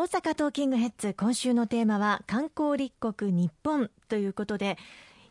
大阪トーキングヘッズ今週のテーマは観光立国日本ということで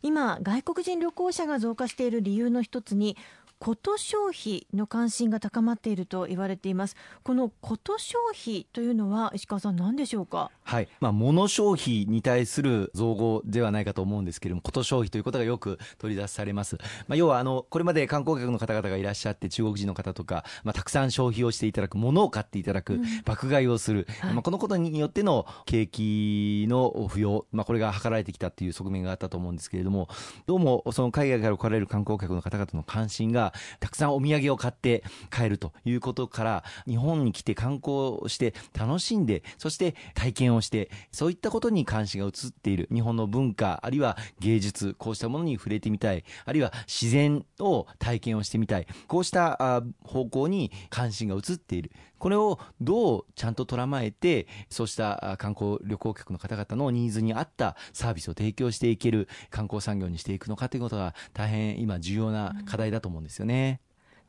今外国人旅行者が増加している理由の一つにこと消費の関心が高まっていると言われています。このこと消費というのは石川さん何でしょうか？はい、まあ、物消費に対する造語ではないかと思うんですけれどもこと消費ということがよく取り出されます、まあ、要はあのこれまで観光客の方々がいらっしゃって中国人の方とか、まあ、たくさん消費をしていただく物を買っていただく、うん、爆買いをする、はい、まあ、このことによっての景気の不要、まあ、これが図られてきたという側面があったと思うんですけれどもどうもその海外から来られる観光客の方々の関心がたくさんお土産を買って帰るということから日本に来て観光して楽しんでそして体験をしてそういったことに関心が移っている日本の文化あるいは芸術こうしたものに触れてみたいあるいは自然を体験をしてみたいこうした方向に関心が移っているこれをどうちゃんと捉まえてそうした観光旅行客の方々のニーズに合ったサービスを提供していける観光産業にしていくのかということが大変今重要な課題だと思うんですよね。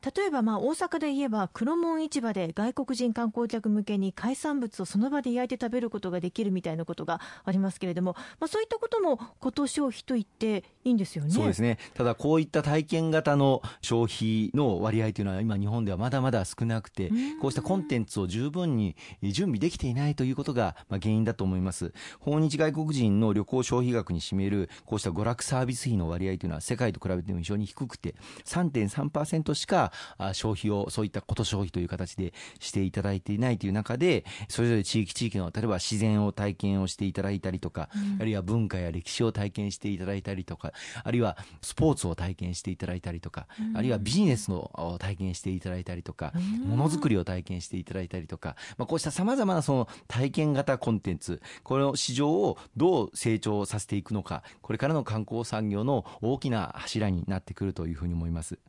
例えばまあ大阪で言えば黒門市場で外国人観光客向けに海産物をその場で焼いて食べることができるみたいなことがありますけれども、まあ、そういったこともこと消費と言っていいんですよね。そうですね。ただこういった体験型の消費の割合というのは今日本ではまだまだ少なくてこうしたコンテンツを十分に準備できていないということがまあ原因だと思います。訪日外国人の旅行消費額に占めるこうした娯楽サービス費の割合というのは世界と比べても非常に低くて3.3%しか消費をそういったこと消費という形でしていただいていないという中でそれぞれ地域地域の例えば自然を体験をしていただいたりとか、うん、あるいは文化や歴史を体験していただいたりとかあるいはスポーツを体験していただいたりとか、うん、あるいはビジネスの体験していただいたりとかものづくりを体験していただいたりとか、まあ、こうしたさまざまなその体験型コンテンツこの市場をどう成長させていくのかこれからの観光産業の大きな柱になってくるというふうに思います。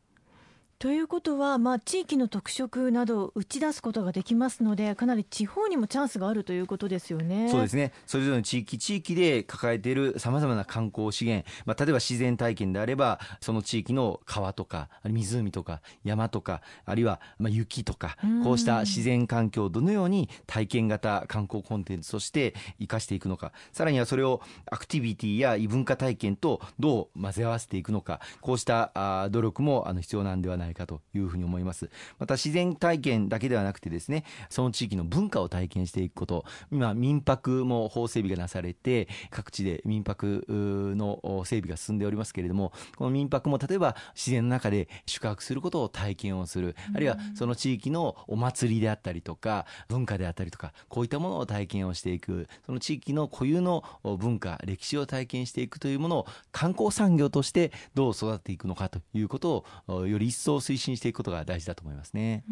ということは、まあ、地域の特色などを打ち出すことができますのでかなり地方にもチャンスがあるということですよね。そうですね。それぞれの地域地域で抱えているさまざまな観光資源、まあ、例えば自然体験であればその地域の川とか湖とか山とかあるいはまあ雪とかこうした自然環境をどのように体験型観光コンテンツとして生かしていくのか。さらにはそれをアクティビティや異文化体験とどう混ぜ合わせていくのか。こうした努力もあの必要なんではないないかというふうに思います。また自然体験だけではなくてですねその地域の文化を体験していくこと今民泊も法整備がなされて各地で民泊の整備が進んでおりますけれどもこの民泊も例えば自然の中で宿泊することを体験をする。あるいはその地域のお祭りであったりとか文化であったりとかこういったものを体験をしていく。その地域の固有の文化歴史を体験していくというものを観光産業としてどう育っていくのかということをより一層推進していくことが大事だと思いますね。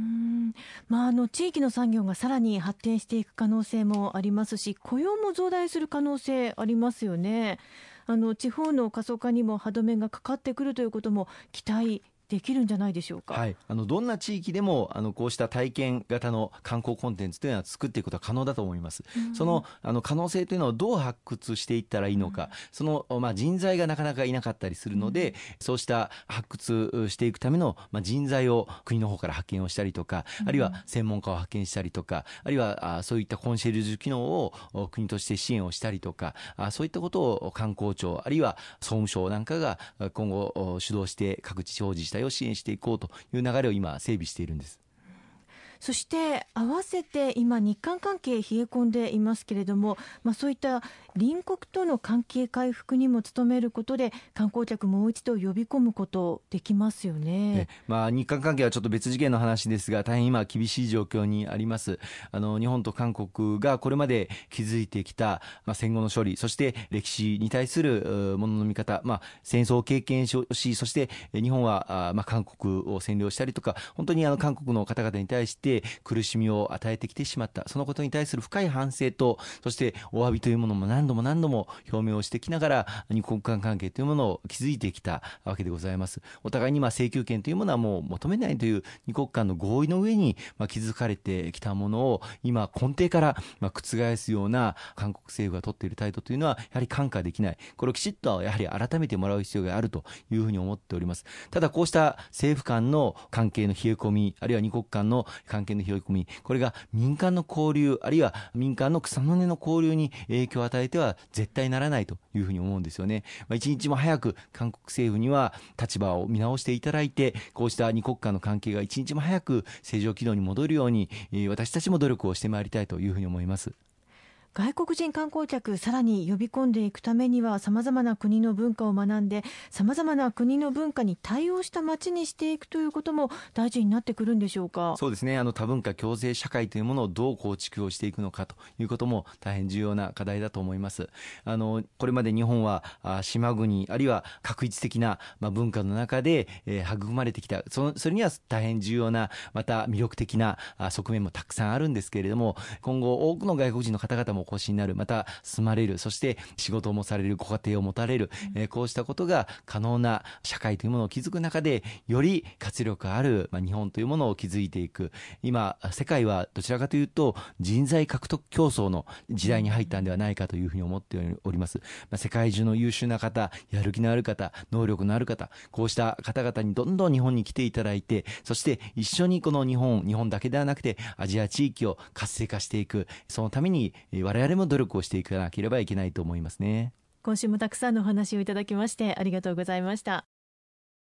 まあ、あの地域の産業がさらに発展していく可能性もありますし雇用も増大する可能性ありますよね。あの地方の過疎化にも歯止めがかかってくるということも期待できるんじゃないでしょうか、はい、あのどんな地域でもあのこうした体験型の観光コンテンツというのは作っていくことは可能だと思います、うん、そのあの可能性というのをどう発掘していったらいいのか、うん、その、まあ、人材がなかなかいなかったりするので、うん、そうした発掘していくための、まあ、人材を国の方から派遣をしたりとか、あるいは専門家を派遣したりとかあるいはあそういったコンシェルジュ機能を国として支援をしたりとかあそういったことを観光庁あるいは総務省なんかが今後主導して各地方自治体を支援していこうという流れを今整備しているんです。そして合わせて今日韓関係冷え込んでいますけれども、まあ、そういった隣国との関係回復にも努めることで観光客もう一度呼び込むことできますよね、まあ、日韓関係はちょっと別次元の話ですが大変今厳しい状況にあります。あの日本と韓国がこれまで築いてきた、まあ、戦後の処理そして歴史に対するものの見方、まあ、戦争を経験しそして日本は、まあ、韓国を占領したりとか本当にあの韓国の方々に対してて苦しみを与えてきてしまった。そのことに対する深い反省とそしてお詫びというものも何度も何度も表明をしてきながら日国間関係というものを築いてきたわけでございます。お互いにまあ請求権というものはもう求めないという二国間の合意の上にまあ築かれてきたものを今根底からまあ覆すような韓国政府が取っている態度というのはやはり看過できない。これをきちっとやはり改めてもらう必要があるというふうに思っております。ただこうした政府間の関係の冷え込みあるいは二国間の関関係の広込み、これが民間の交流、あるいは民間の草の根の交流に影響を与えては絶対ならないというふうに思うんですよね。まあ、一日も早く韓国政府には立場を見直していただいて、こうした二国間の関係が一日も早く正常軌道に戻るように、私たちも努力をしてまいりたいというふうに思います。外国人観光客さらに呼び込んでいくためにはさまざまな国の文化を学んでさまざまな国の文化に対応した街にしていくということも大事になってくるんでしょうか？そうですね。あの多文化共生社会というものをどう構築をしていくのかということも大変重要な課題だと思います。あのこれまで日本はあ島国あるいは確一的な、まあ、文化の中で、えー、育まれてきた。そそれには大変重要なまた魅力的な側面もたくさんあるんですけれども今後多くの外国人の方々もお越しになる、また住まれる、そして仕事もされる、ご家庭を持たれる、えー、こうしたことが可能な社会というものを築く中で、より活力ある、まあ、日本というものを築いていく。今、世界はどちらかというと、人材獲得競争の時代に入ったんではないかというふうに思っております。まあ、世界中の優秀な方、やる気のある方、能力のある方、こうした方々にどんどん日本に来ていただいて、そして一緒にこの日本、日本だけではなくて、アジア地域を活性化していく。そのために、我々も努力をしていかなければいけないと思いますね。今週もたくさんのお話をいただきましてありがとうございました。